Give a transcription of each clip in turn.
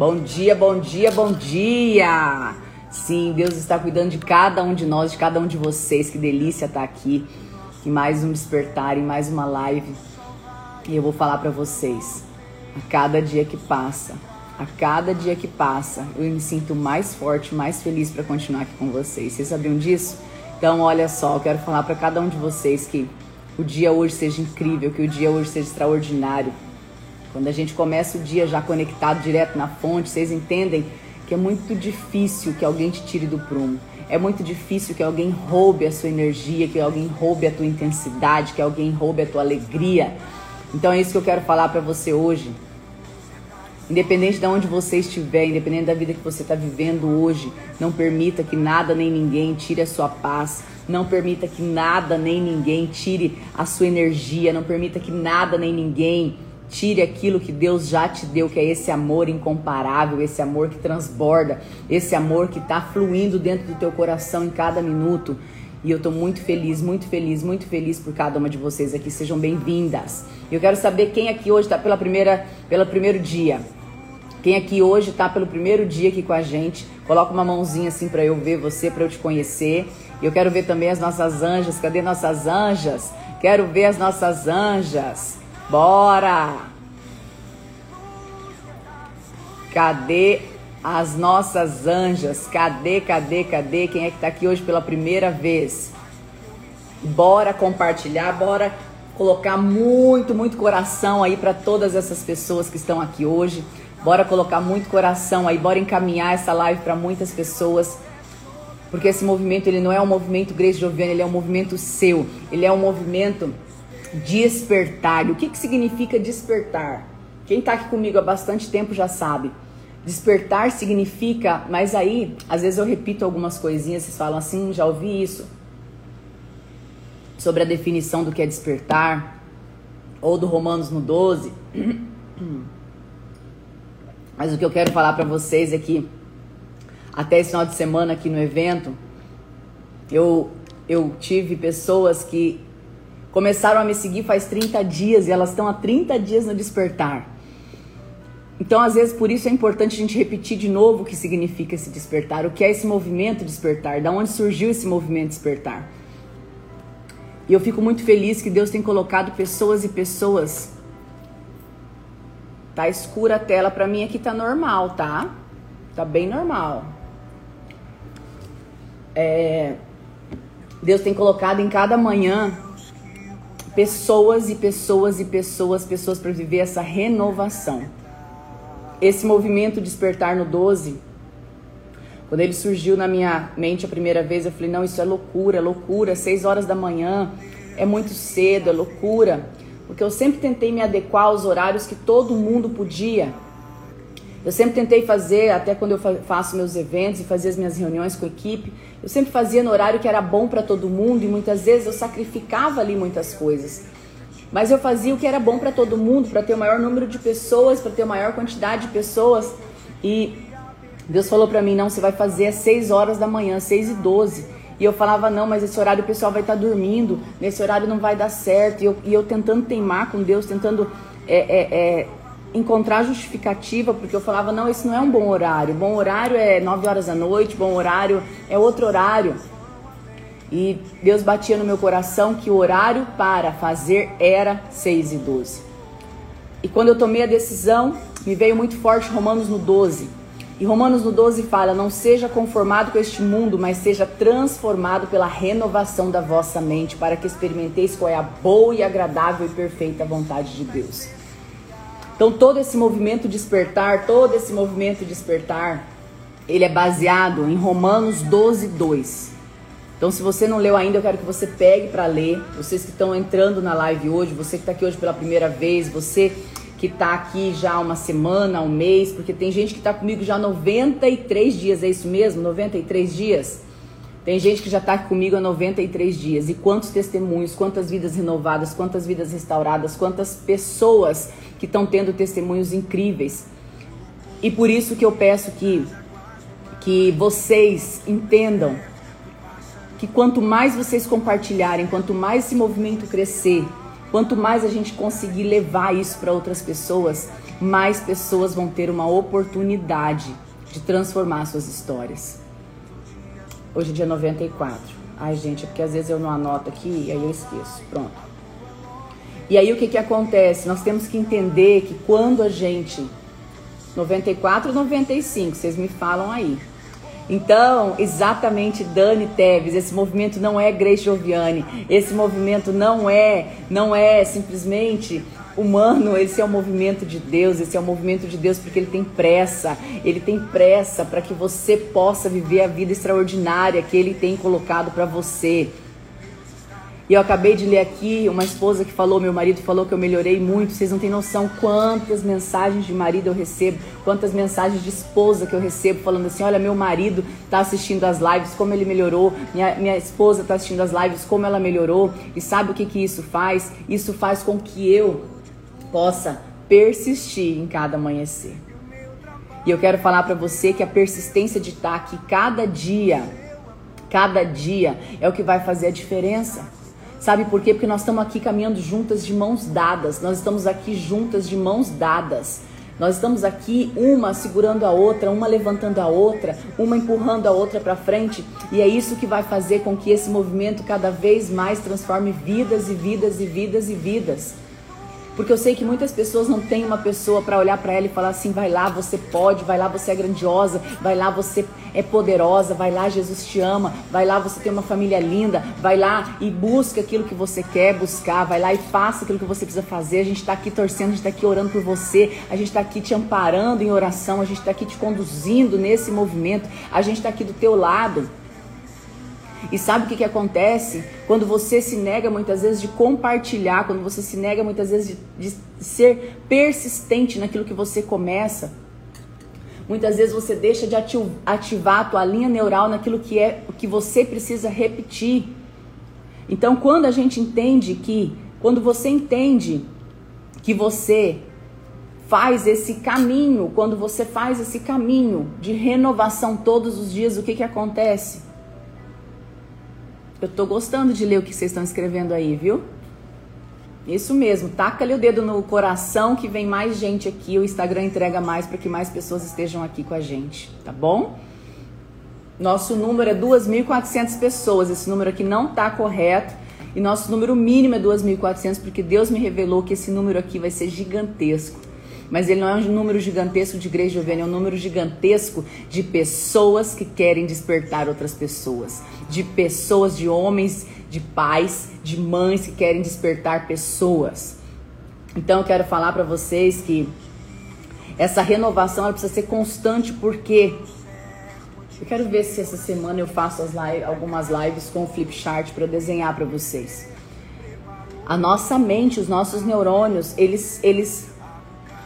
Bom dia, bom dia, bom dia! Sim, Deus está cuidando de cada um de nós, de cada um de vocês. Que delícia estar aqui em mais um despertar, em mais uma live. E eu vou falar para vocês, a cada dia que passa, a cada dia que passa, eu me sinto mais forte, mais feliz para continuar aqui com vocês. Vocês sabiam disso? Então, olha só, eu quero falar para cada um de vocês que o dia hoje seja incrível, que o dia hoje seja extraordinário. Quando a gente começa o dia já conectado direto na fonte, vocês entendem que é muito difícil que alguém te tire do prumo. É muito difícil que alguém roube a sua energia, que alguém roube a tua intensidade, que alguém roube a tua alegria. Então é isso que eu quero falar para você hoje. Independente de onde você estiver, independente da vida que você está vivendo hoje, não permita que nada nem ninguém tire a sua paz. Não permita que nada nem ninguém tire a sua energia. Não permita que nada nem ninguém tire aquilo que Deus já te deu, que é esse amor incomparável, esse amor que transborda, esse amor que está fluindo dentro do teu coração em cada minuto. E eu estou muito feliz, muito feliz, muito feliz por cada uma de vocês aqui. Sejam bem-vindas. Eu quero saber quem aqui hoje está pela primeira, pelo primeiro dia. Quem aqui hoje está pelo primeiro dia aqui com a gente, coloca uma mãozinha assim para eu ver você, para eu te conhecer. Eu quero ver também as nossas anjas. Cadê nossas anjas? Quero ver as nossas anjas. Bora! Cadê as nossas anjas? Cadê, cadê, cadê? Quem é que tá aqui hoje pela primeira vez? Bora compartilhar, bora colocar muito, muito coração aí para todas essas pessoas que estão aqui hoje. Bora colocar muito coração aí, bora encaminhar essa live para muitas pessoas. Porque esse movimento, ele não é um movimento Grace Joviana, ele é um movimento seu. Ele é um movimento despertar. O que, que significa despertar? Quem está aqui comigo há bastante tempo já sabe. Despertar significa, mas aí, às vezes eu repito algumas coisinhas, vocês falam assim, já ouvi isso. Sobre a definição do que é despertar, ou do Romanos no 12. Mas o que eu quero falar para vocês é que até esse final de semana aqui no evento, eu, eu tive pessoas que começaram a me seguir faz 30 dias e elas estão há 30 dias no despertar. Então, às vezes, por isso é importante a gente repetir de novo o que significa esse despertar, o que é esse movimento despertar, da onde surgiu esse movimento despertar. E eu fico muito feliz que Deus tem colocado pessoas e pessoas Tá escura a tela para mim aqui tá normal, tá? Tá bem normal. É, Deus tem colocado em cada manhã pessoas e pessoas e pessoas, pessoas para viver essa renovação. Esse movimento despertar no 12, quando ele surgiu na minha mente a primeira vez, eu falei: não, isso é loucura, é loucura, seis horas da manhã, é muito cedo, é loucura porque eu sempre tentei me adequar aos horários que todo mundo podia. Eu sempre tentei fazer, até quando eu faço meus eventos e fazia as minhas reuniões com a equipe, eu sempre fazia no horário que era bom para todo mundo e muitas vezes eu sacrificava ali muitas coisas. Mas eu fazia o que era bom para todo mundo, para ter o maior número de pessoas, para ter a maior quantidade de pessoas. E Deus falou para mim: não, você vai fazer às 6 horas da manhã, 6 e 12. E eu falava, não, mas esse horário o pessoal vai estar tá dormindo, nesse horário não vai dar certo. E eu, e eu tentando teimar com Deus, tentando é, é, é, encontrar justificativa, porque eu falava, não, esse não é um bom horário. Bom horário é 9 horas da noite, bom horário é outro horário. E Deus batia no meu coração que o horário para fazer era 6 e 12. E quando eu tomei a decisão, me veio muito forte Romanos no 12 e Romanos no 12 fala: Não seja conformado com este mundo, mas seja transformado pela renovação da vossa mente, para que experimenteis qual é a boa e agradável e perfeita vontade de Deus. Então, todo esse movimento despertar, todo esse movimento despertar, ele é baseado em Romanos 12, 2. Então, se você não leu ainda, eu quero que você pegue para ler. Vocês que estão entrando na live hoje, você que está aqui hoje pela primeira vez, você que está aqui já uma semana, um mês, porque tem gente que está comigo já 93 dias, é isso mesmo? 93 dias? Tem gente que já está comigo há 93 dias. E quantos testemunhos, quantas vidas renovadas, quantas vidas restauradas, quantas pessoas que estão tendo testemunhos incríveis. E por isso que eu peço que, que vocês entendam que quanto mais vocês compartilharem, quanto mais esse movimento crescer, Quanto mais a gente conseguir levar isso para outras pessoas, mais pessoas vão ter uma oportunidade de transformar suas histórias. Hoje é dia 94. Ai, gente, é porque às vezes eu não anoto aqui e aí eu esqueço. Pronto. E aí o que, que acontece? Nós temos que entender que quando a gente. 94 95, vocês me falam aí. Então, exatamente Dani Teves, esse movimento não é Grace Joviani, esse movimento não é, não é simplesmente humano, esse é o movimento de Deus, esse é o movimento de Deus porque ele tem pressa, ele tem pressa para que você possa viver a vida extraordinária que ele tem colocado para você. E eu acabei de ler aqui uma esposa que falou, meu marido falou que eu melhorei muito. Vocês não têm noção quantas mensagens de marido eu recebo, quantas mensagens de esposa que eu recebo falando assim: olha, meu marido está assistindo as lives, como ele melhorou, minha, minha esposa está assistindo as lives, como ela melhorou. E sabe o que, que isso faz? Isso faz com que eu possa persistir em cada amanhecer. E eu quero falar para você que a persistência de estar aqui cada dia, cada dia é o que vai fazer a diferença. Sabe por quê? Porque nós estamos aqui caminhando juntas de mãos dadas. Nós estamos aqui juntas de mãos dadas. Nós estamos aqui uma segurando a outra, uma levantando a outra, uma empurrando a outra para frente, e é isso que vai fazer com que esse movimento cada vez mais transforme vidas e vidas e vidas e vidas. Porque eu sei que muitas pessoas não têm uma pessoa para olhar para ela e falar assim: vai lá, você pode, vai lá, você é grandiosa, vai lá, você é poderosa, vai lá, Jesus te ama, vai lá, você tem uma família linda, vai lá e busca aquilo que você quer buscar, vai lá e faça aquilo que você precisa fazer. A gente está aqui torcendo, a gente está aqui orando por você, a gente está aqui te amparando em oração, a gente está aqui te conduzindo nesse movimento, a gente está aqui do teu lado. E sabe o que, que acontece? Quando você se nega muitas vezes de compartilhar, quando você se nega muitas vezes de, de ser persistente naquilo que você começa, muitas vezes você deixa de ativar a tua linha neural naquilo que é o que você precisa repetir. Então, quando a gente entende que, quando você entende que você faz esse caminho, quando você faz esse caminho de renovação todos os dias, o que que acontece? Eu tô gostando de ler o que vocês estão escrevendo aí, viu? Isso mesmo, taca-lhe o dedo no coração que vem mais gente aqui, o Instagram entrega mais para que mais pessoas estejam aqui com a gente, tá bom? Nosso número é 2.400 pessoas, esse número aqui não tá correto. E nosso número mínimo é 2.400 porque Deus me revelou que esse número aqui vai ser gigantesco. Mas ele não é um número gigantesco de igreja jovem, é um número gigantesco de pessoas que querem despertar outras pessoas, de pessoas, de homens, de pais, de mães que querem despertar pessoas. Então eu quero falar para vocês que essa renovação ela precisa ser constante porque eu quero ver se essa semana eu faço live, algumas lives com o flip chart para desenhar para vocês. A nossa mente, os nossos neurônios, eles, eles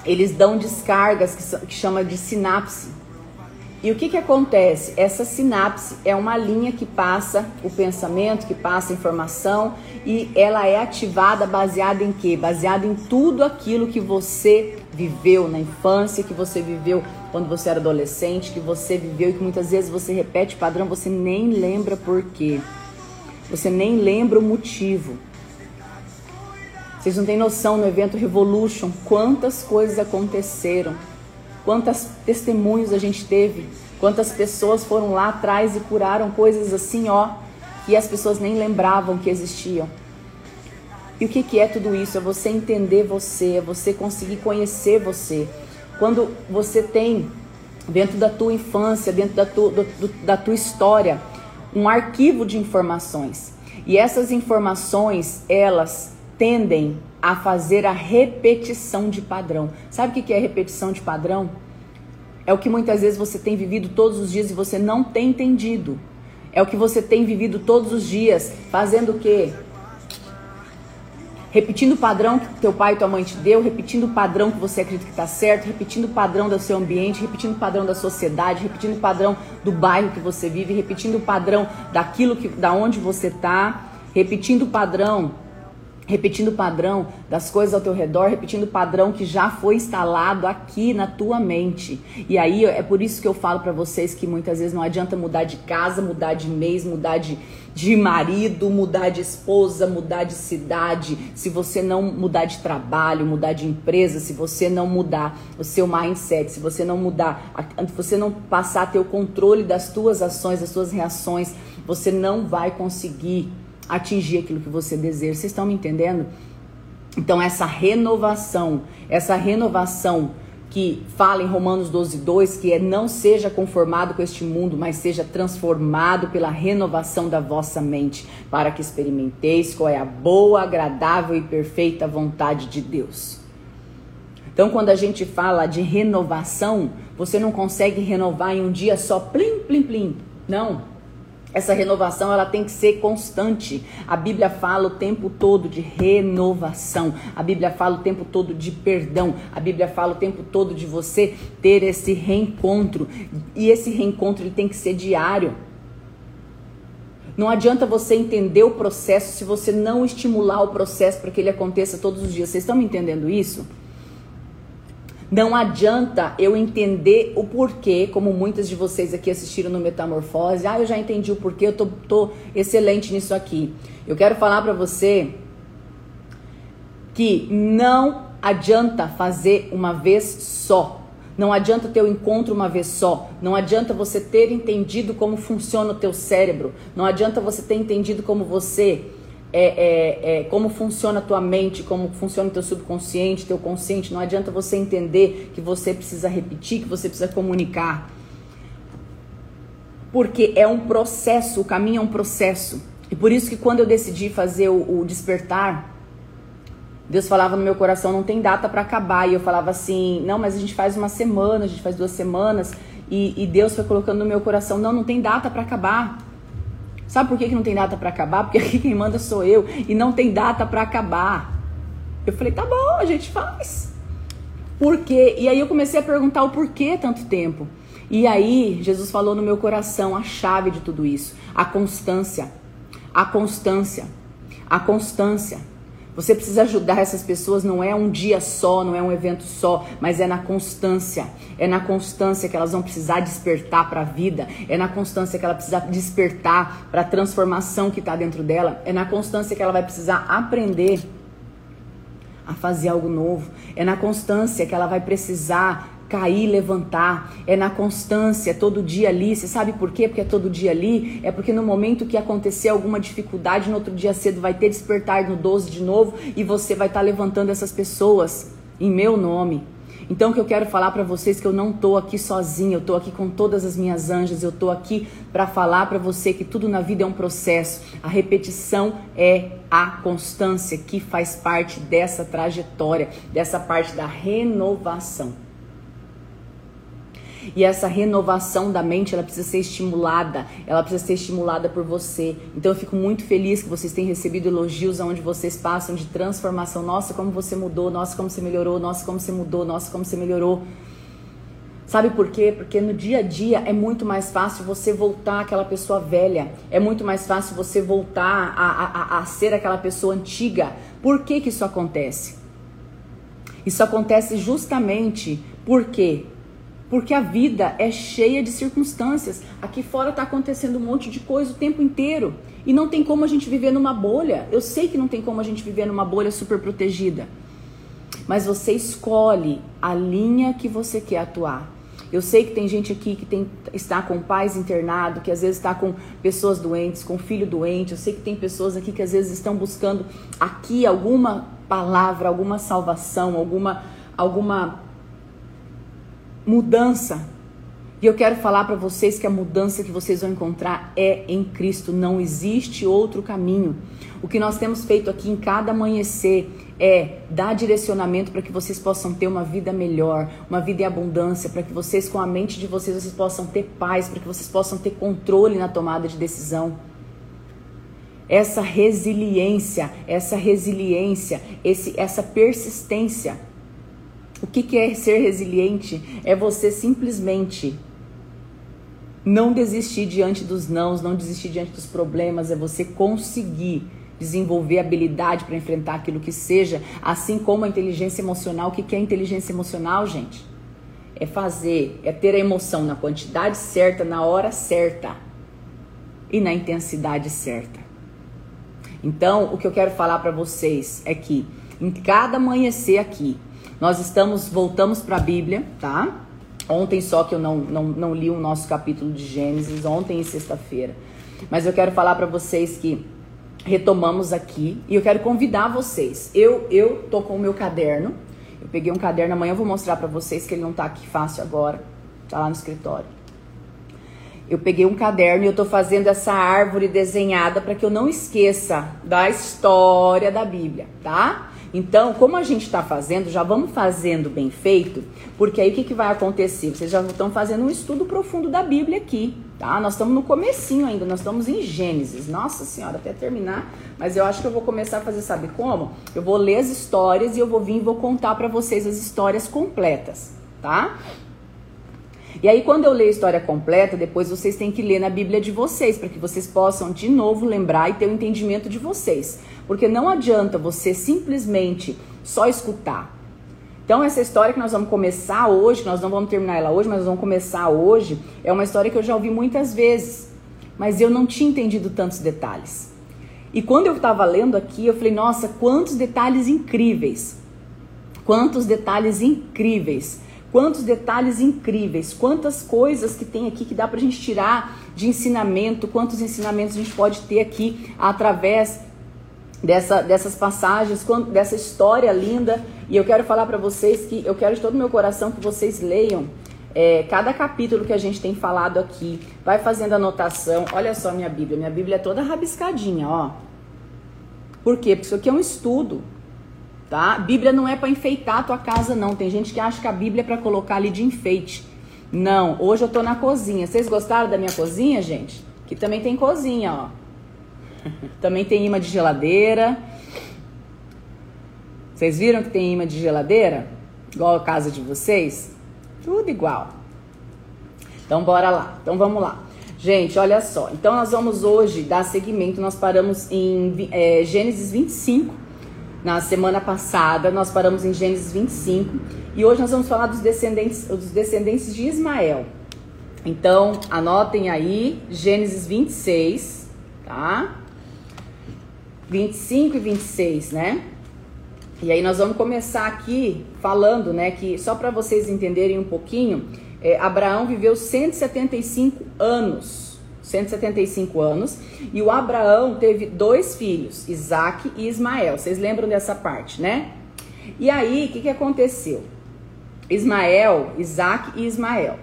eles dão descargas que, que chama de sinapse. E o que, que acontece? Essa sinapse é uma linha que passa o pensamento, que passa a informação e ela é ativada baseada em quê? Baseada em tudo aquilo que você viveu na infância, que você viveu quando você era adolescente, que você viveu e que muitas vezes você repete padrão, você nem lembra por quê. Você nem lembra o motivo. Vocês não têm noção no evento Revolution quantas coisas aconteceram, quantas testemunhos a gente teve, quantas pessoas foram lá atrás e curaram coisas assim, ó, que as pessoas nem lembravam que existiam. E o que, que é tudo isso? É você entender você, é você conseguir conhecer você. Quando você tem dentro da tua infância, dentro da tua, do, da tua história, um arquivo de informações. E essas informações, elas tendem a fazer a repetição de padrão. Sabe o que é repetição de padrão? É o que muitas vezes você tem vivido todos os dias e você não tem entendido. É o que você tem vivido todos os dias, fazendo o quê? Repetindo o padrão que teu pai e tua mãe te deu, repetindo o padrão que você acredita que está certo, repetindo o padrão do seu ambiente, repetindo o padrão da sociedade, repetindo o padrão do bairro que você vive, repetindo o padrão daquilo que, da onde você está, repetindo o padrão repetindo o padrão das coisas ao teu redor, repetindo o padrão que já foi instalado aqui na tua mente. E aí é por isso que eu falo para vocês que muitas vezes não adianta mudar de casa, mudar de mês, mudar de, de marido, mudar de esposa, mudar de cidade, se você não mudar de trabalho, mudar de empresa, se você não mudar o seu mindset, se você não mudar, se você não passar a ter o controle das tuas ações, das tuas reações, você não vai conseguir atingir aquilo que você deseja. Vocês estão me entendendo? Então, essa renovação, essa renovação que fala em Romanos 12, 2, que é não seja conformado com este mundo, mas seja transformado pela renovação da vossa mente, para que experimenteis qual é a boa, agradável e perfeita vontade de Deus. Então, quando a gente fala de renovação, você não consegue renovar em um dia só, plim, plim, plim. Não. Essa renovação ela tem que ser constante. A Bíblia fala o tempo todo de renovação. A Bíblia fala o tempo todo de perdão. A Bíblia fala o tempo todo de você ter esse reencontro. E esse reencontro ele tem que ser diário. Não adianta você entender o processo se você não estimular o processo para que ele aconteça todos os dias. Vocês estão me entendendo isso? Não adianta eu entender o porquê, como muitas de vocês aqui assistiram no Metamorfose. Ah, eu já entendi o porquê, eu tô, tô excelente nisso aqui. Eu quero falar para você que não adianta fazer uma vez só. Não adianta ter o um encontro uma vez só. Não adianta você ter entendido como funciona o teu cérebro. Não adianta você ter entendido como você é, é, é, como funciona a tua mente, como funciona o teu subconsciente, teu consciente. Não adianta você entender que você precisa repetir, que você precisa comunicar. Porque é um processo, o caminho é um processo. E por isso que quando eu decidi fazer o, o despertar, Deus falava no meu coração, não tem data para acabar. E eu falava assim, não, mas a gente faz uma semana, a gente faz duas semanas. E, e Deus foi colocando no meu coração, não, não tem data para acabar. Sabe por que, que não tem data para acabar? Porque aqui quem manda sou eu e não tem data para acabar. Eu falei, tá bom, a gente faz. Por quê? E aí eu comecei a perguntar o porquê tanto tempo. E aí Jesus falou no meu coração a chave de tudo isso, a constância. A constância. A constância. Você precisa ajudar essas pessoas, não é um dia só, não é um evento só, mas é na constância. É na constância que elas vão precisar despertar para a vida, é na constância que ela precisa despertar para a transformação que está dentro dela, é na constância que ela vai precisar aprender a fazer algo novo, é na constância que ela vai precisar cair, levantar, é na constância, é todo dia ali. Você sabe por quê? Porque é todo dia ali. É porque no momento que acontecer alguma dificuldade, no outro dia cedo vai ter despertar no 12 de novo e você vai estar tá levantando essas pessoas em meu nome. Então, o que eu quero falar para vocês é que eu não tô aqui sozinha, eu tô aqui com todas as minhas anjas, eu tô aqui para falar para você que tudo na vida é um processo. A repetição é a constância que faz parte dessa trajetória, dessa parte da renovação. E essa renovação da mente, ela precisa ser estimulada, ela precisa ser estimulada por você. Então eu fico muito feliz que vocês tenham recebido elogios aonde vocês passam de transformação. Nossa, como você mudou, nossa, como você melhorou, nossa, como você mudou, nossa, como você melhorou. Sabe por quê? Porque no dia a dia é muito mais fácil você voltar aquela pessoa velha. É muito mais fácil você voltar a, a, a ser aquela pessoa antiga. Por que, que isso acontece? Isso acontece justamente porque porque a vida é cheia de circunstâncias. Aqui fora está acontecendo um monte de coisa o tempo inteiro. E não tem como a gente viver numa bolha. Eu sei que não tem como a gente viver numa bolha super protegida. Mas você escolhe a linha que você quer atuar. Eu sei que tem gente aqui que tem, está com pais internados, que às vezes está com pessoas doentes, com filho doente. Eu sei que tem pessoas aqui que às vezes estão buscando aqui alguma palavra, alguma salvação, alguma, alguma mudança. E eu quero falar para vocês que a mudança que vocês vão encontrar é em Cristo, não existe outro caminho. O que nós temos feito aqui em cada amanhecer é dar direcionamento para que vocês possam ter uma vida melhor, uma vida em abundância, para que vocês com a mente de vocês vocês possam ter paz, para que vocês possam ter controle na tomada de decisão. Essa resiliência, essa resiliência, esse, essa persistência o que, que é ser resiliente? É você simplesmente não desistir diante dos nãos, não desistir diante dos problemas, é você conseguir desenvolver habilidade para enfrentar aquilo que seja, assim como a inteligência emocional. O que é inteligência emocional, gente? É fazer, é ter a emoção na quantidade certa, na hora certa e na intensidade certa. Então, o que eu quero falar para vocês é que em cada amanhecer aqui, nós estamos voltamos para a Bíblia, tá? Ontem só que eu não, não, não li o nosso capítulo de Gênesis, ontem e sexta-feira. Mas eu quero falar para vocês que retomamos aqui e eu quero convidar vocês. Eu eu tô com o meu caderno. Eu peguei um caderno amanhã eu vou mostrar para vocês que ele não tá aqui fácil agora. Tá lá no escritório. Eu peguei um caderno e eu tô fazendo essa árvore desenhada para que eu não esqueça da história da Bíblia, tá? Então, como a gente está fazendo, já vamos fazendo bem feito, porque aí o que, que vai acontecer? Vocês já estão fazendo um estudo profundo da Bíblia aqui, tá? Nós estamos no comecinho ainda, nós estamos em Gênesis. Nossa Senhora, até terminar, mas eu acho que eu vou começar a fazer, sabe como? Eu vou ler as histórias e eu vou vir e vou contar para vocês as histórias completas, tá? E aí, quando eu ler a história completa, depois vocês têm que ler na Bíblia de vocês, para que vocês possam de novo lembrar e ter o entendimento de vocês. Porque não adianta você simplesmente só escutar. Então, essa história que nós vamos começar hoje, que nós não vamos terminar ela hoje, mas nós vamos começar hoje, é uma história que eu já ouvi muitas vezes, mas eu não tinha entendido tantos detalhes. E quando eu estava lendo aqui, eu falei, nossa, quantos detalhes incríveis! Quantos detalhes incríveis! Quantos detalhes incríveis, quantas coisas que tem aqui que dá pra gente tirar de ensinamento, quantos ensinamentos a gente pode ter aqui através dessa, dessas passagens, dessa história linda. E eu quero falar para vocês que eu quero de todo meu coração que vocês leiam é, cada capítulo que a gente tem falado aqui. Vai fazendo anotação. Olha só minha Bíblia. Minha Bíblia é toda rabiscadinha, ó. Por quê? Porque isso aqui é um estudo. Tá? Bíblia não é para enfeitar a tua casa, não. Tem gente que acha que a Bíblia é para colocar ali de enfeite. Não, hoje eu tô na cozinha. Vocês gostaram da minha cozinha, gente? Que também tem cozinha, ó. Também tem imã de geladeira. Vocês viram que tem imã de geladeira? Igual a casa de vocês? Tudo igual. Então bora lá. Então vamos lá. Gente, olha só. Então nós vamos hoje dar seguimento. Nós paramos em é, Gênesis 25. Na semana passada nós paramos em Gênesis 25 e hoje nós vamos falar dos descendentes, dos descendentes de Ismael. Então anotem aí Gênesis 26, tá? 25 e 26, né? E aí nós vamos começar aqui falando, né, que só para vocês entenderem um pouquinho, é, Abraão viveu 175 anos, 175 anos, e o Abraão teve dois filhos, Isaac e Ismael. Vocês lembram dessa parte, né? E aí, o que, que aconteceu? Ismael, Isaac e Ismael.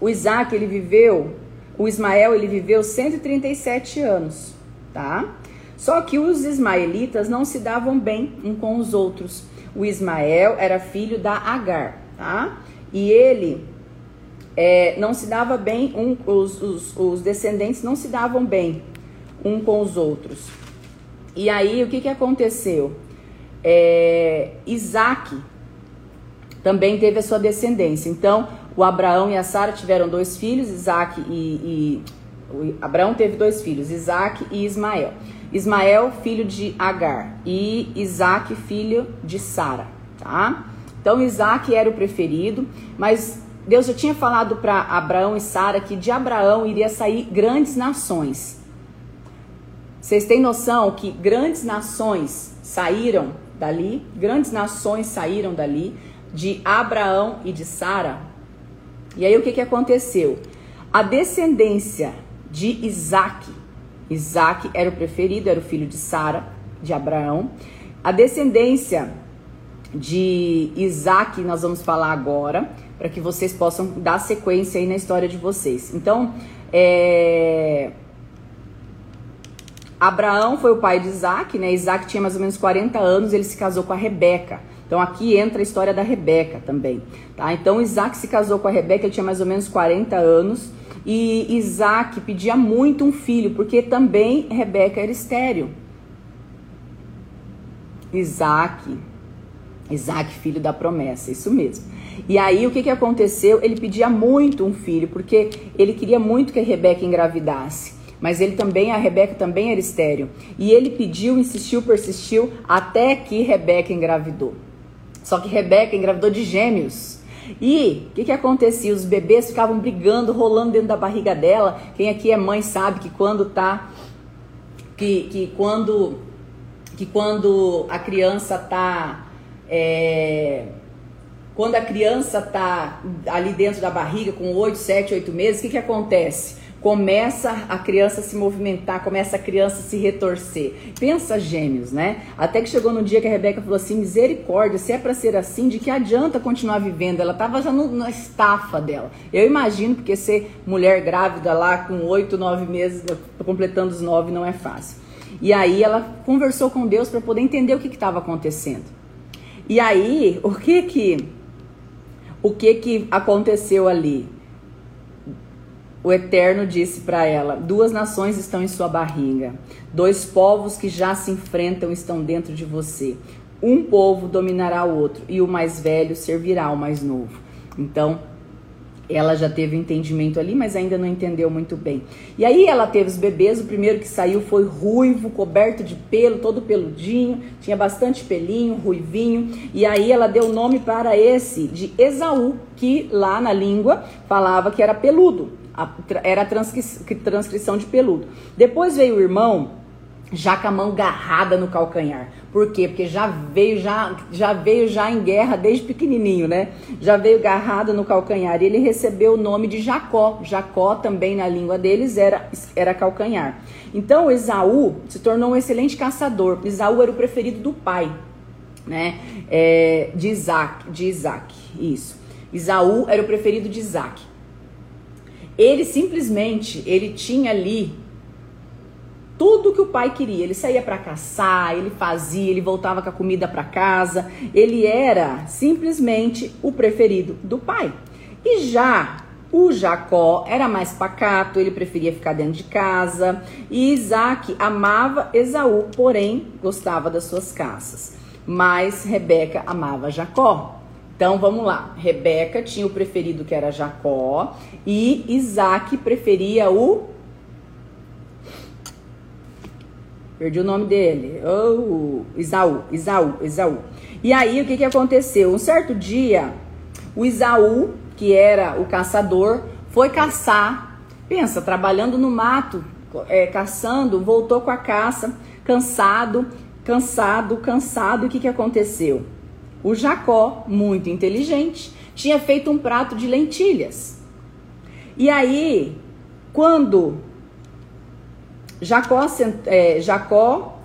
O Isaac, ele viveu, o Ismael, ele viveu 137 anos, tá? Só que os ismaelitas não se davam bem um com os outros. O Ismael era filho da Agar, tá? E ele é, não se dava bem, um, os, os, os, descendentes não se davam bem um com os outros. E aí o que, que aconteceu? É, Isaac também teve a sua descendência. Então, o Abraão e a Sara tiveram dois filhos, Isaac e, e Abraão teve dois filhos, Isaac e Ismael. Ismael, filho de Agar, e Isaac, filho de Sara, tá? Então Isaac era o preferido, mas Deus já tinha falado para Abraão e Sara que de Abraão iria sair grandes nações. Vocês têm noção que grandes nações saíram dali? Grandes nações saíram dali de Abraão e de Sara. E aí o que, que aconteceu? A descendência de Isaac Isaac era o preferido, era o filho de Sara, de Abraão. A descendência de Isaac nós vamos falar agora, para que vocês possam dar sequência aí na história de vocês. Então, é... Abraão foi o pai de Isaac, né? Isaac tinha mais ou menos 40 anos, ele se casou com a Rebeca. Então aqui entra a história da Rebeca também, tá? Então Isaac se casou com a Rebeca, ele tinha mais ou menos 40 anos. E Isaac pedia muito um filho, porque também Rebeca era estéreo. Isaac, Isaac, filho da promessa, isso mesmo. E aí o que, que aconteceu? Ele pedia muito um filho, porque ele queria muito que a Rebeca engravidasse. mas ele também, a Rebeca também era estéreo. E ele pediu, insistiu, persistiu, até que Rebeca engravidou. Só que Rebeca engravidou de gêmeos. E o que, que acontecia? Os bebês ficavam brigando, rolando dentro da barriga dela. Quem aqui é mãe sabe que quando tá. Que, que quando. Que quando a criança tá. É, quando a criança tá ali dentro da barriga com 8, 7, 8 meses, o que, que acontece? Começa a criança a se movimentar, começa a criança a se retorcer. Pensa gêmeos, né? Até que chegou no dia que a Rebeca falou assim: misericórdia, se é para ser assim, de que adianta continuar vivendo? Ela estava já no, na estafa dela. Eu imagino, porque ser mulher grávida lá com oito, nove meses, completando os nove, não é fácil. E aí ela conversou com Deus para poder entender o que estava acontecendo. E aí, o que que o que que aconteceu ali? O Eterno disse para ela: Duas nações estão em sua barriga, dois povos que já se enfrentam estão dentro de você. Um povo dominará o outro, e o mais velho servirá ao mais novo. Então, ela já teve entendimento ali, mas ainda não entendeu muito bem. E aí ela teve os bebês, o primeiro que saiu foi ruivo, coberto de pelo, todo peludinho, tinha bastante pelinho, ruivinho, e aí ela deu o nome para esse de Esaú, que lá na língua falava que era peludo era a transcrição de peludo. Depois veio o irmão já com a mão garrada no calcanhar. Por quê? Porque já veio já, já veio já em guerra desde pequenininho, né? Já veio garrada no calcanhar. E ele recebeu o nome de Jacó. Jacó também na língua deles era, era calcanhar. Então Esaú se tornou um excelente caçador. Esaú era o preferido do pai, né? É, de Isaac, de Isaac, isso. Esaú era o preferido de Isaac. Ele simplesmente, ele tinha ali tudo que o pai queria. Ele saía para caçar, ele fazia, ele voltava com a comida para casa. Ele era simplesmente o preferido do pai. E já o Jacó era mais pacato, ele preferia ficar dentro de casa. E Isaac amava Esaú, porém gostava das suas caças. Mas Rebeca amava Jacó. Então vamos lá. Rebeca tinha o preferido que era Jacó e Isaac preferia o. Perdi o nome dele. Oh, Isaú, Isaú, Isaú. E aí o que, que aconteceu? Um certo dia, o Isaú, que era o caçador, foi caçar. Pensa, trabalhando no mato, é, caçando, voltou com a caça, cansado, cansado, cansado. O que, que aconteceu? O Jacó, muito inteligente, tinha feito um prato de lentilhas. E aí, quando Jacó, é, Jacó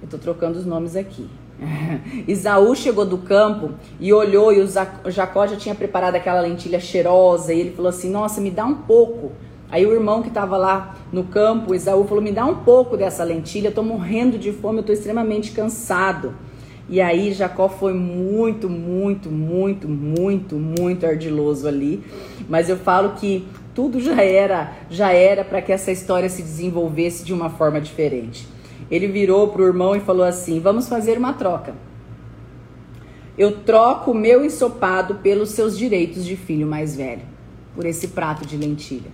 eu estou trocando os nomes aqui. Isaú chegou do campo e olhou e o Jacó já tinha preparado aquela lentilha cheirosa e ele falou assim: Nossa, me dá um pouco. Aí o irmão que estava lá no campo, Isaú, falou: Me dá um pouco dessa lentilha, eu estou morrendo de fome, eu estou extremamente cansado. E aí Jacó foi muito, muito, muito, muito, muito ardiloso ali. Mas eu falo que tudo já era, já era para que essa história se desenvolvesse de uma forma diferente. Ele virou para o irmão e falou assim: Vamos fazer uma troca. Eu troco o meu ensopado pelos seus direitos de filho mais velho, por esse prato de lentilha.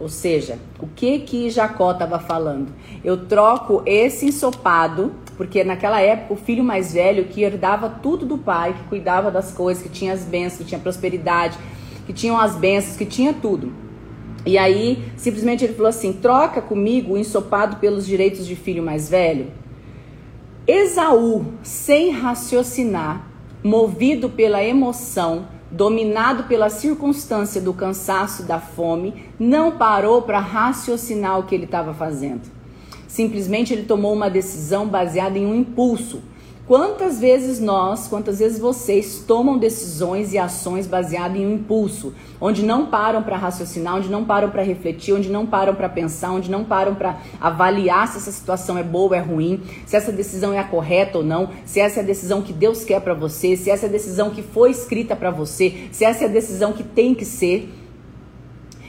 Ou seja, o que que Jacó estava falando? Eu troco esse ensopado porque naquela época o filho mais velho que herdava tudo do pai, que cuidava das coisas, que tinha as bênçãos, que tinha prosperidade, que tinham as bênçãos, que tinha tudo. E aí, simplesmente ele falou assim: troca comigo o ensopado pelos direitos de filho mais velho. Esaú, sem raciocinar, movido pela emoção, dominado pela circunstância do cansaço, da fome, não parou para raciocinar o que ele estava fazendo. Simplesmente ele tomou uma decisão baseada em um impulso. Quantas vezes nós, quantas vezes vocês tomam decisões e ações baseadas em um impulso, onde não param para raciocinar, onde não param para refletir, onde não param para pensar, onde não param para avaliar se essa situação é boa ou é ruim, se essa decisão é a correta ou não, se essa é a decisão que Deus quer para você, se essa é a decisão que foi escrita para você, se essa é a decisão que tem que ser.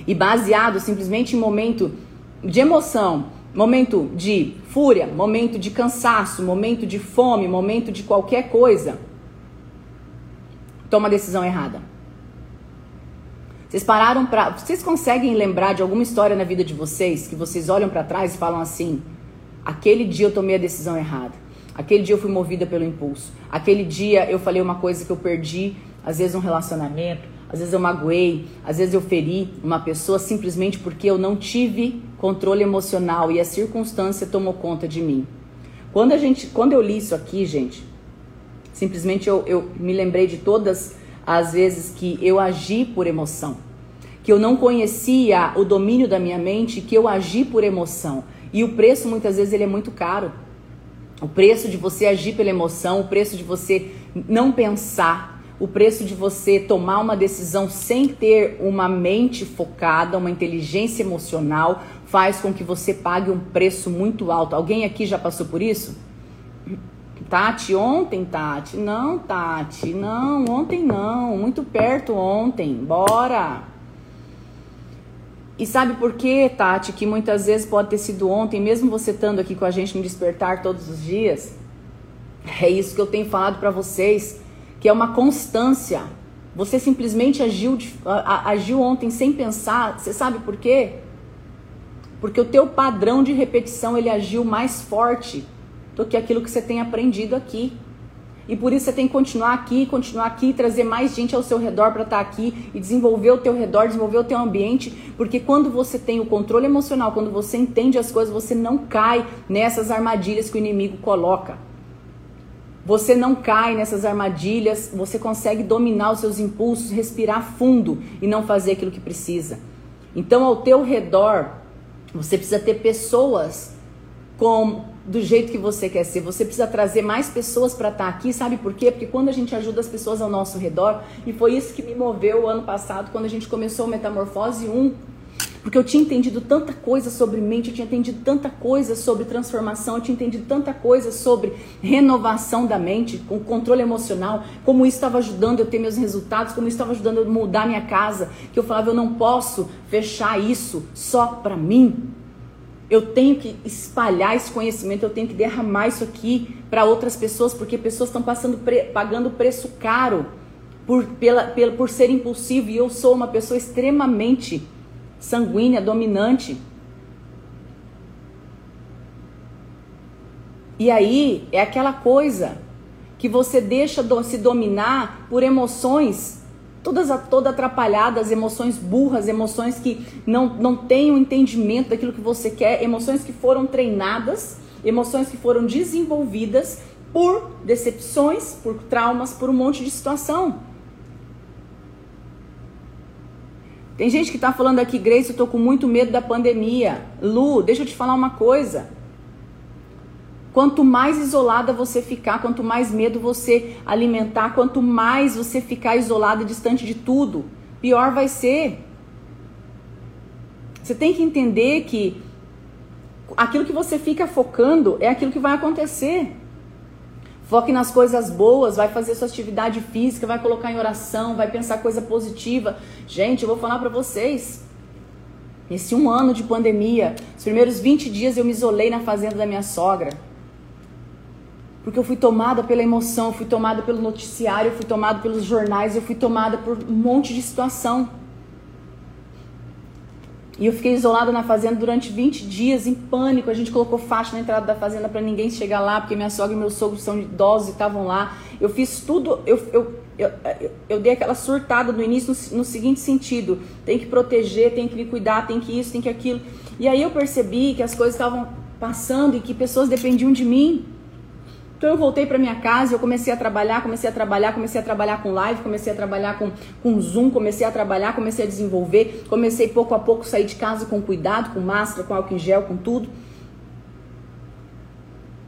E baseado simplesmente em momento de emoção, momento de fúria, momento de cansaço, momento de fome, momento de qualquer coisa, toma a decisão errada. Vocês pararam para, vocês conseguem lembrar de alguma história na vida de vocês que vocês olham para trás e falam assim: aquele dia eu tomei a decisão errada. Aquele dia eu fui movida pelo impulso. Aquele dia eu falei uma coisa que eu perdi, às vezes um relacionamento, às vezes eu magoei, às vezes eu feri uma pessoa simplesmente porque eu não tive controle emocional e a circunstância tomou conta de mim. Quando a gente, quando eu li isso aqui, gente, simplesmente eu, eu me lembrei de todas às vezes que eu agi por emoção, que eu não conhecia o domínio da minha mente, que eu agi por emoção. E o preço muitas vezes ele é muito caro. O preço de você agir pela emoção, o preço de você não pensar, o preço de você tomar uma decisão sem ter uma mente focada, uma inteligência emocional, faz com que você pague um preço muito alto. Alguém aqui já passou por isso? Tati, ontem, Tati. Não, Tati, não, ontem não. Muito perto ontem. Bora. E sabe por quê, Tati, que muitas vezes pode ter sido ontem, mesmo você estando aqui com a gente no despertar todos os dias? É isso que eu tenho falado para vocês, que é uma constância. Você simplesmente agiu, agiu ontem sem pensar. Você sabe por quê? Porque o teu padrão de repetição ele agiu mais forte do que aquilo que você tem aprendido aqui. E por isso você tem que continuar aqui, continuar aqui, trazer mais gente ao seu redor para estar tá aqui e desenvolver o teu redor, desenvolver o teu ambiente, porque quando você tem o controle emocional, quando você entende as coisas, você não cai nessas armadilhas que o inimigo coloca. Você não cai nessas armadilhas, você consegue dominar os seus impulsos, respirar fundo e não fazer aquilo que precisa. Então, ao teu redor, você precisa ter pessoas com do jeito que você quer ser. Você precisa trazer mais pessoas para estar tá aqui, sabe por quê? Porque quando a gente ajuda as pessoas ao nosso redor, e foi isso que me moveu o ano passado, quando a gente começou o Metamorfose 1, porque eu tinha entendido tanta coisa sobre mente, eu tinha entendido tanta coisa sobre transformação, eu tinha entendido tanta coisa sobre renovação da mente, com controle emocional, como isso estava ajudando eu ter meus resultados, como isso estava ajudando eu mudar minha casa, que eu falava, eu não posso fechar isso só para mim. Eu tenho que espalhar esse conhecimento, eu tenho que derramar isso aqui para outras pessoas, porque pessoas estão passando pagando preço caro por, pela, pela, por ser impulsivo e eu sou uma pessoa extremamente sanguínea, dominante. E aí é aquela coisa que você deixa se dominar por emoções todas toda atrapalhadas, emoções burras, emoções que não, não têm o um entendimento daquilo que você quer, emoções que foram treinadas, emoções que foram desenvolvidas por decepções, por traumas, por um monte de situação. Tem gente que está falando aqui, Grace, eu tô com muito medo da pandemia. Lu, deixa eu te falar uma coisa. Quanto mais isolada você ficar, quanto mais medo você alimentar, quanto mais você ficar isolada, distante de tudo, pior vai ser. Você tem que entender que aquilo que você fica focando é aquilo que vai acontecer. Foque nas coisas boas, vai fazer sua atividade física, vai colocar em oração, vai pensar coisa positiva. Gente, eu vou falar para vocês. Nesse um ano de pandemia, os primeiros 20 dias eu me isolei na fazenda da minha sogra. Porque eu fui tomada pela emoção, eu fui tomada pelo noticiário, eu fui tomada pelos jornais, eu fui tomada por um monte de situação. E eu fiquei isolada na fazenda durante 20 dias, em pânico. A gente colocou faixa na entrada da fazenda para ninguém chegar lá, porque minha sogra e meu sogro são idosos e estavam lá. Eu fiz tudo, eu, eu, eu, eu, dei aquela surtada no início no, no seguinte sentido: tem que proteger, tem que me cuidar, tem que isso, tem que aquilo. E aí eu percebi que as coisas estavam passando e que pessoas dependiam de mim. Então eu voltei para minha casa, eu comecei a trabalhar, comecei a trabalhar, comecei a trabalhar com live, comecei a trabalhar com, com Zoom, comecei a trabalhar, comecei a desenvolver, comecei pouco a pouco sair de casa com cuidado, com máscara, com álcool em gel, com tudo.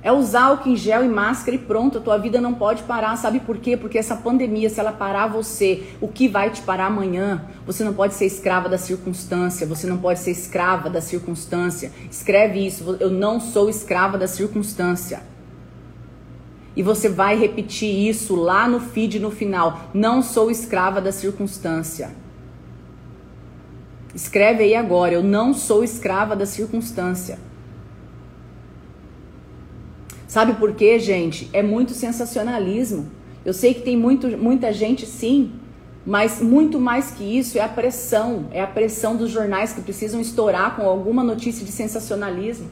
É usar álcool em gel e máscara e pronto, a tua vida não pode parar. Sabe por quê? Porque essa pandemia, se ela parar você, o que vai te parar amanhã? Você não pode ser escrava da circunstância, você não pode ser escrava da circunstância. Escreve isso, eu não sou escrava da circunstância. E você vai repetir isso lá no feed no final. Não sou escrava da circunstância. Escreve aí agora, eu não sou escrava da circunstância. Sabe por quê, gente? É muito sensacionalismo. Eu sei que tem muito, muita gente, sim, Mas muito mais que isso é a pressão, é a pressão dos jornais que precisam estourar com alguma notícia de sensacionalismo.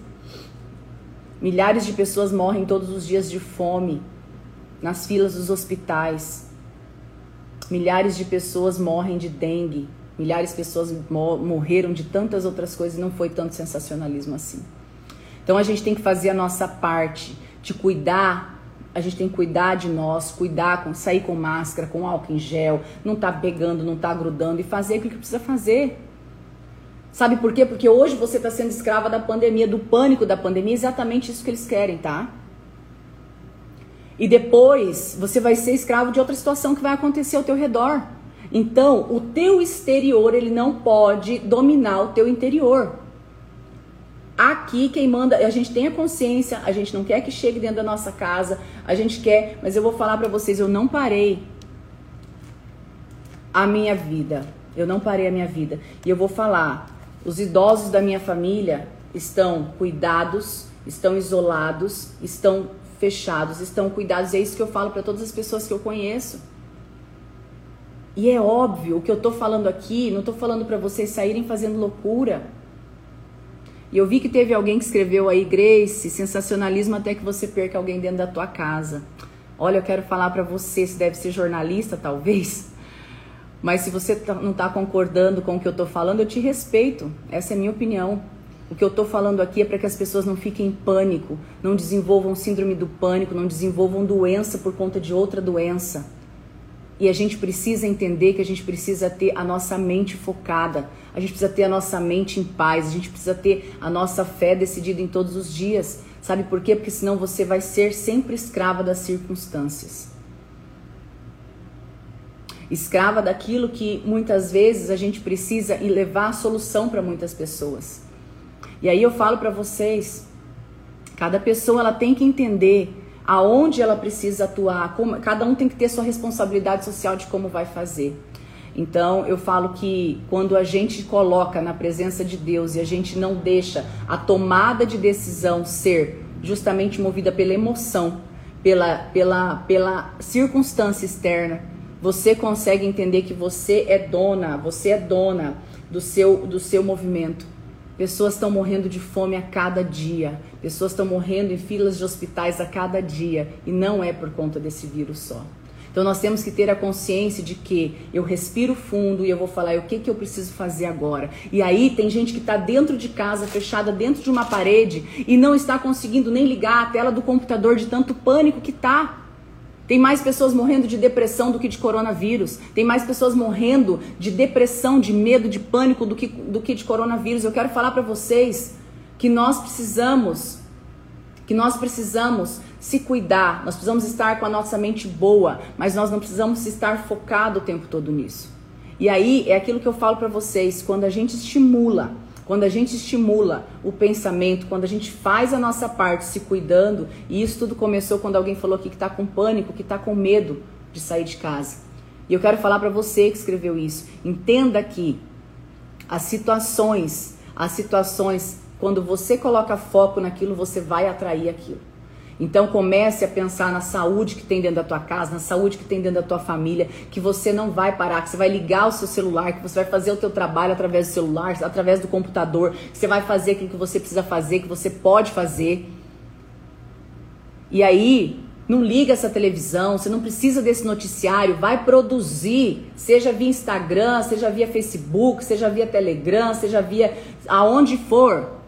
Milhares de pessoas morrem todos os dias de fome nas filas dos hospitais. Milhares de pessoas morrem de dengue. Milhares de pessoas morreram de tantas outras coisas e não foi tanto sensacionalismo assim. Então a gente tem que fazer a nossa parte de cuidar a gente tem que cuidar de nós, cuidar com sair com máscara, com álcool em gel, não tá pegando, não tá grudando e fazer o que precisa fazer. Sabe por quê? Porque hoje você está sendo escrava da pandemia, do pânico da pandemia, exatamente isso que eles querem, tá? E depois você vai ser escravo de outra situação que vai acontecer ao teu redor. Então, o teu exterior, ele não pode dominar o teu interior. Aqui quem manda, a gente tem a consciência, a gente não quer que chegue dentro da nossa casa, a gente quer, mas eu vou falar para vocês, eu não parei a minha vida. Eu não parei a minha vida. E eu vou falar, os idosos da minha família estão cuidados, estão isolados, estão fechados, estão cuidados. É isso que eu falo para todas as pessoas que eu conheço. E é óbvio, o que eu tô falando aqui, não tô falando para vocês saírem fazendo loucura. E eu vi que teve alguém que escreveu aí, Grace, sensacionalismo até que você perca alguém dentro da tua casa. Olha, eu quero falar para você, se deve ser jornalista, talvez. Mas se você tá, não está concordando com o que eu estou falando, eu te respeito. Essa é a minha opinião. O que eu estou falando aqui é para que as pessoas não fiquem em pânico, não desenvolvam síndrome do pânico, não desenvolvam doença por conta de outra doença. E a gente precisa entender que a gente precisa ter a nossa mente focada, a gente precisa ter a nossa mente em paz, a gente precisa ter a nossa fé decidida em todos os dias. Sabe por quê? Porque senão você vai ser sempre escrava das circunstâncias. Escrava daquilo que muitas vezes a gente precisa e levar a solução para muitas pessoas. E aí eu falo para vocês, cada pessoa ela tem que entender aonde ela precisa atuar, como, cada um tem que ter sua responsabilidade social de como vai fazer. Então eu falo que quando a gente coloca na presença de Deus e a gente não deixa a tomada de decisão ser justamente movida pela emoção, pela, pela, pela circunstância externa, você consegue entender que você é dona, você é dona do seu, do seu movimento. Pessoas estão morrendo de fome a cada dia. Pessoas estão morrendo em filas de hospitais a cada dia. E não é por conta desse vírus só. Então nós temos que ter a consciência de que eu respiro fundo e eu vou falar o que, que eu preciso fazer agora. E aí tem gente que está dentro de casa, fechada dentro de uma parede e não está conseguindo nem ligar a tela do computador de tanto pânico que tá. Tem mais pessoas morrendo de depressão do que de coronavírus. Tem mais pessoas morrendo de depressão, de medo, de pânico do que, do que de coronavírus. Eu quero falar para vocês que nós precisamos, que nós precisamos se cuidar. Nós precisamos estar com a nossa mente boa, mas nós não precisamos estar focado o tempo todo nisso. E aí é aquilo que eu falo para vocês, quando a gente estimula quando a gente estimula o pensamento, quando a gente faz a nossa parte se cuidando, e isso tudo começou quando alguém falou aqui que está com pânico, que está com medo de sair de casa. E eu quero falar para você que escreveu isso, entenda que as situações, as situações, quando você coloca foco naquilo, você vai atrair aquilo. Então comece a pensar na saúde que tem dentro da tua casa, na saúde que tem dentro da tua família, que você não vai parar, que você vai ligar o seu celular, que você vai fazer o teu trabalho através do celular, através do computador, que você vai fazer aquilo que você precisa fazer, que você pode fazer. E aí, não liga essa televisão, você não precisa desse noticiário, vai produzir, seja via Instagram, seja via Facebook, seja via Telegram, seja via aonde for.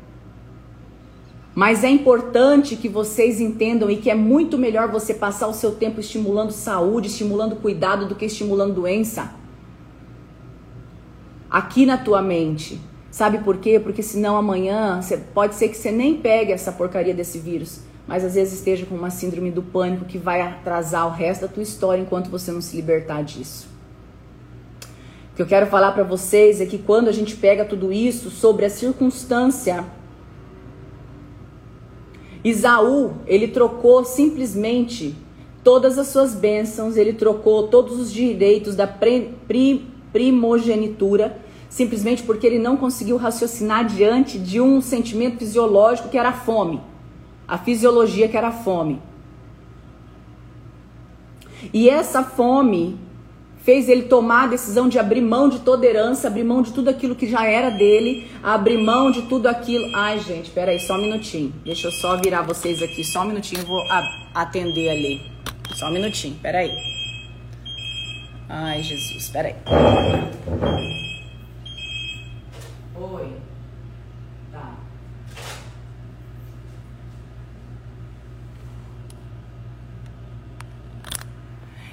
Mas é importante que vocês entendam e que é muito melhor você passar o seu tempo estimulando saúde, estimulando cuidado do que estimulando doença. Aqui na tua mente. Sabe por quê? Porque senão amanhã você, pode ser que você nem pegue essa porcaria desse vírus, mas às vezes esteja com uma síndrome do pânico que vai atrasar o resto da tua história enquanto você não se libertar disso. O que eu quero falar para vocês é que quando a gente pega tudo isso sobre a circunstância Isaú, ele trocou simplesmente todas as suas bênçãos, ele trocou todos os direitos da primogenitura, simplesmente porque ele não conseguiu raciocinar diante de um sentimento fisiológico que era a fome. A fisiologia que era a fome. E essa fome fez ele tomar a decisão de abrir mão de toda herança, abrir mão de tudo aquilo que já era dele, abrir mão de tudo aquilo. Ai, gente, peraí, só um minutinho. Deixa eu só virar vocês aqui, só um minutinho, eu vou atender ali. Só um minutinho, peraí. Ai, Jesus, peraí. Oi.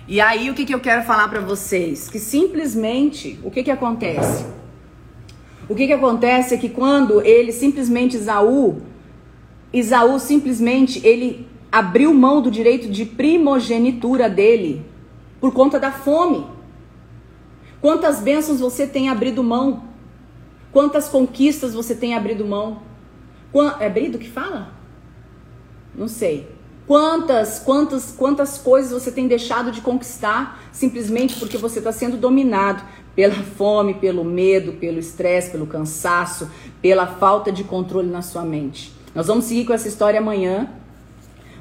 E aí, o que, que eu quero falar para vocês? Que simplesmente, o que, que acontece? O que, que acontece é que quando ele simplesmente, Isaú, Isaú simplesmente, ele abriu mão do direito de primogenitura dele por conta da fome. Quantas bênçãos você tem abrido mão? Quantas conquistas você tem abrido mão? É abrido que fala? Não sei. Quantas, quantas, quantas coisas você tem deixado de conquistar simplesmente porque você está sendo dominado pela fome, pelo medo, pelo estresse, pelo cansaço, pela falta de controle na sua mente. Nós vamos seguir com essa história amanhã,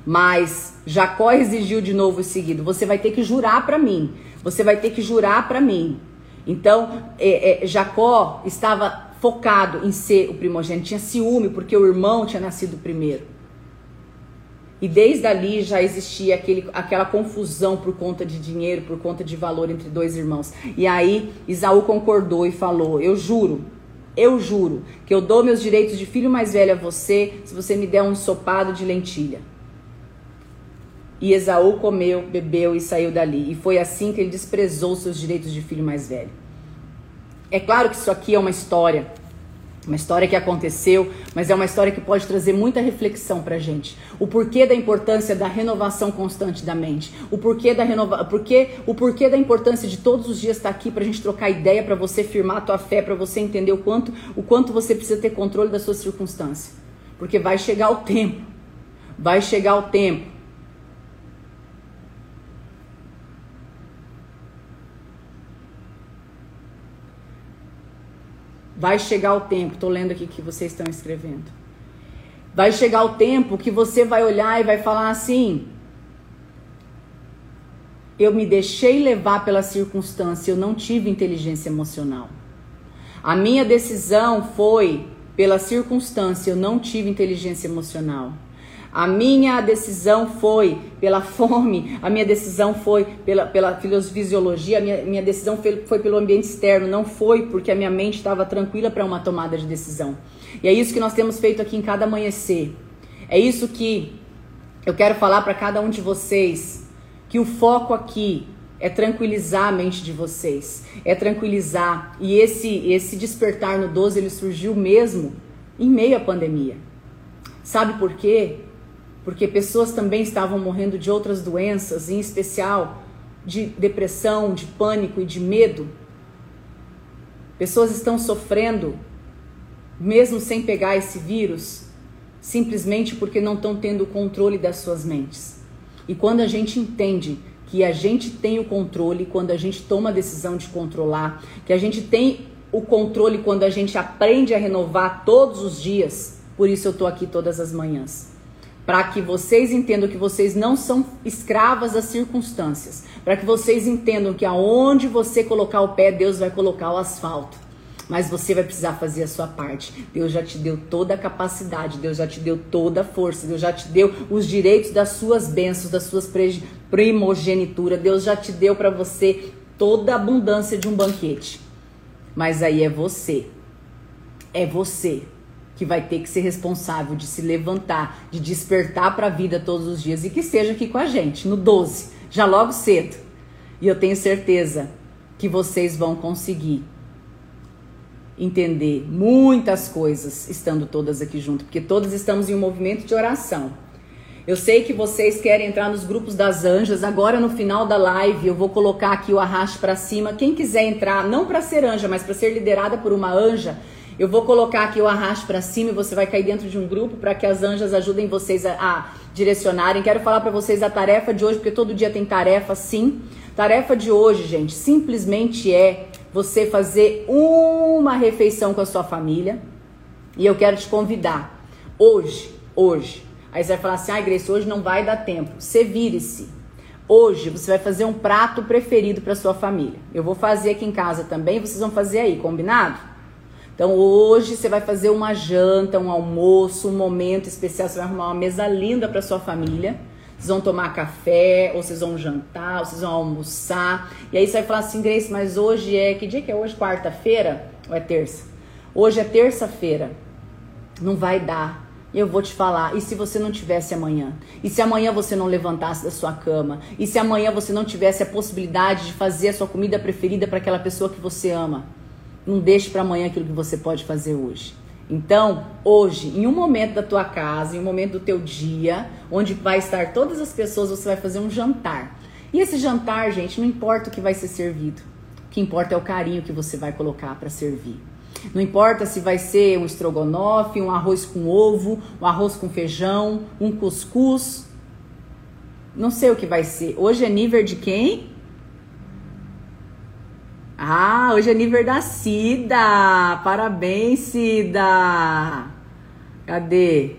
mas Jacó exigiu de novo o seguido: você vai ter que jurar para mim, você vai ter que jurar para mim. Então, é, é, Jacó estava focado em ser o primogênito, tinha ciúme porque o irmão tinha nascido primeiro. E desde ali já existia aquele, aquela confusão por conta de dinheiro, por conta de valor entre dois irmãos. E aí Isaú concordou e falou: Eu juro, eu juro que eu dou meus direitos de filho mais velho a você se você me der um ensopado de lentilha. E Esaú comeu, bebeu e saiu dali. E foi assim que ele desprezou seus direitos de filho mais velho. É claro que isso aqui é uma história uma história que aconteceu, mas é uma história que pode trazer muita reflexão pra gente. O porquê da importância da renovação constante da mente. O porquê da renova... porquê... o porquê da importância de todos os dias estar aqui pra gente trocar ideia, para você firmar a tua fé, para você entender o quanto, o quanto você precisa ter controle das suas circunstâncias. Porque vai chegar o tempo. Vai chegar o tempo Vai chegar o tempo, estou lendo aqui que vocês estão escrevendo. Vai chegar o tempo que você vai olhar e vai falar assim: eu me deixei levar pela circunstância, eu não tive inteligência emocional. A minha decisão foi pela circunstância, eu não tive inteligência emocional. A minha decisão foi pela fome, a minha decisão foi pela, pela fisiologia, a minha, minha decisão foi, foi pelo ambiente externo, não foi porque a minha mente estava tranquila para uma tomada de decisão. E é isso que nós temos feito aqui em cada amanhecer. É isso que eu quero falar para cada um de vocês, que o foco aqui é tranquilizar a mente de vocês, é tranquilizar. E esse esse despertar no 12 ele surgiu mesmo em meio à pandemia. Sabe por quê? Porque pessoas também estavam morrendo de outras doenças, em especial de depressão, de pânico e de medo. Pessoas estão sofrendo, mesmo sem pegar esse vírus, simplesmente porque não estão tendo o controle das suas mentes. E quando a gente entende que a gente tem o controle quando a gente toma a decisão de controlar, que a gente tem o controle quando a gente aprende a renovar todos os dias, por isso eu estou aqui todas as manhãs para que vocês entendam que vocês não são escravas das circunstâncias, para que vocês entendam que aonde você colocar o pé, Deus vai colocar o asfalto. Mas você vai precisar fazer a sua parte. Deus já te deu toda a capacidade, Deus já te deu toda a força, Deus já te deu os direitos das suas bênçãos, das suas primogenitura. Deus já te deu para você toda a abundância de um banquete. Mas aí é você. É você que vai ter que ser responsável de se levantar, de despertar para a vida todos os dias e que esteja aqui com a gente no 12, já logo cedo. E eu tenho certeza que vocês vão conseguir entender muitas coisas estando todas aqui junto, porque todas estamos em um movimento de oração. Eu sei que vocês querem entrar nos grupos das anjas. Agora no final da live eu vou colocar aqui o arraste para cima. Quem quiser entrar, não para ser anja, mas para ser liderada por uma anja, eu vou colocar aqui o arrasto para cima e você vai cair dentro de um grupo para que as anjas ajudem vocês a, a direcionarem. Quero falar para vocês a tarefa de hoje, porque todo dia tem tarefa, sim. Tarefa de hoje, gente, simplesmente é você fazer uma refeição com a sua família. E eu quero te convidar hoje, hoje. Aí você vai falar assim: "Ah, Grace, hoje não vai dar tempo". Você vire-se. Hoje você vai fazer um prato preferido para sua família. Eu vou fazer aqui em casa também, vocês vão fazer aí, combinado? Então hoje você vai fazer uma janta, um almoço, um momento especial, você vai arrumar uma mesa linda para sua família. Vocês vão tomar café, ou vocês vão jantar, ou vocês vão almoçar. E aí você vai falar assim, Grace, mas hoje é. Que dia que é hoje? Quarta-feira? Ou é terça? Hoje é terça-feira. Não vai dar eu vou te falar, e se você não tivesse amanhã? E se amanhã você não levantasse da sua cama? E se amanhã você não tivesse a possibilidade de fazer a sua comida preferida para aquela pessoa que você ama? Não deixe para amanhã aquilo que você pode fazer hoje. Então, hoje, em um momento da tua casa, em um momento do teu dia, onde vai estar todas as pessoas, você vai fazer um jantar. E esse jantar, gente, não importa o que vai ser servido. O que importa é o carinho que você vai colocar para servir. Não importa se vai ser um estrogonofe, um arroz com ovo, um arroz com feijão, um cuscuz. Não sei o que vai ser. Hoje é nível de quem? Ah, hoje é nível da Cida. Parabéns, Cida. Cadê?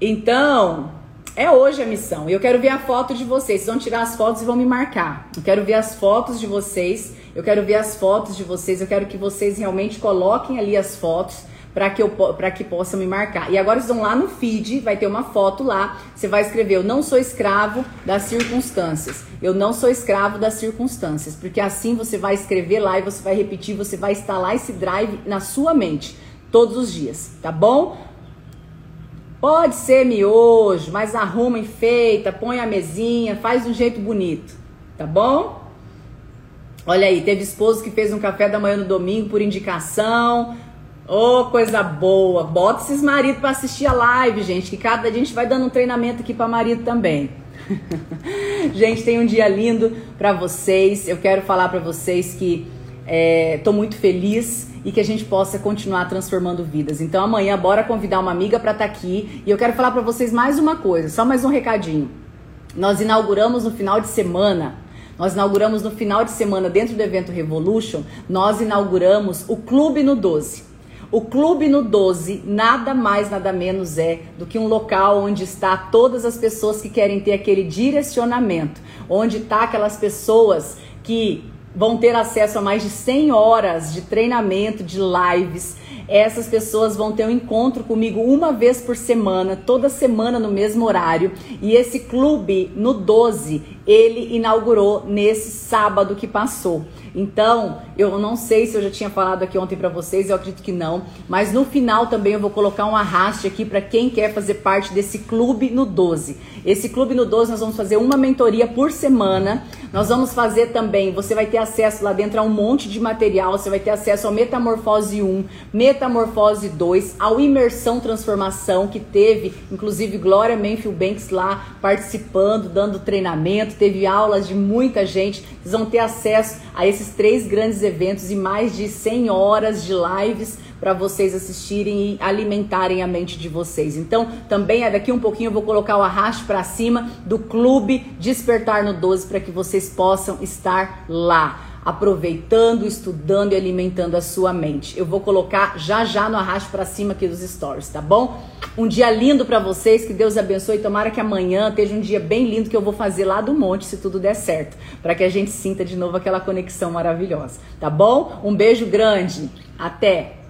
Então, é hoje a missão. Eu quero ver a foto de vocês. Vocês vão tirar as fotos e vão me marcar. Eu quero ver as fotos de vocês. Eu quero ver as fotos de vocês. Eu quero que vocês realmente coloquem ali as fotos para que eu para que possam me marcar. E agora vocês vão lá no feed, vai ter uma foto lá. Você vai escrever: "Eu não sou escravo das circunstâncias". Eu não sou escravo das circunstâncias, porque assim você vai escrever lá e você vai repetir, você vai instalar esse drive na sua mente todos os dias, tá bom? Pode ser miojo, mas arruma, enfeita, põe a mesinha, faz de um jeito bonito, tá bom? Olha aí, teve esposo que fez um café da manhã no domingo por indicação. Oh, coisa boa. Bota esses maridos para assistir a live, gente, que cada dia a gente vai dando um treinamento aqui para marido também. gente, tem um dia lindo para vocês. Eu quero falar para vocês que estou é, muito feliz e que a gente possa continuar transformando vidas. Então amanhã bora convidar uma amiga para estar tá aqui e eu quero falar para vocês mais uma coisa, só mais um recadinho. Nós inauguramos no final de semana nós inauguramos no final de semana, dentro do evento Revolution, nós inauguramos o Clube no 12. O Clube no 12 nada mais, nada menos é do que um local onde está todas as pessoas que querem ter aquele direcionamento, onde está aquelas pessoas que vão ter acesso a mais de 100 horas de treinamento, de lives. Essas pessoas vão ter um encontro comigo uma vez por semana, toda semana no mesmo horário. E esse clube, no 12, ele inaugurou nesse sábado que passou. Então, eu não sei se eu já tinha falado aqui ontem para vocês, eu acredito que não, mas no final também eu vou colocar um arraste aqui para quem quer fazer parte desse clube no 12. Esse clube no 12 nós vamos fazer uma mentoria por semana. Nós vamos fazer também, você vai ter acesso lá dentro a um monte de material, você vai ter acesso ao Metamorfose 1, Metamorfose 2, ao Imersão Transformação, que teve, inclusive, Glória Menfield Banks lá participando, dando treinamento, teve aulas de muita gente. Vocês vão ter acesso a esses três grandes eventos e mais de 100 horas de lives para vocês assistirem e alimentarem a mente de vocês. Então, também é daqui um pouquinho eu vou colocar o arraste para cima do clube Despertar no 12 para que vocês possam estar lá aproveitando, estudando e alimentando a sua mente. Eu vou colocar já já no arraste para cima aqui dos stories, tá bom? Um dia lindo para vocês, que Deus abençoe. Tomara que amanhã esteja um dia bem lindo que eu vou fazer lá do monte, se tudo der certo, para que a gente sinta de novo aquela conexão maravilhosa, tá bom? Um beijo grande. Até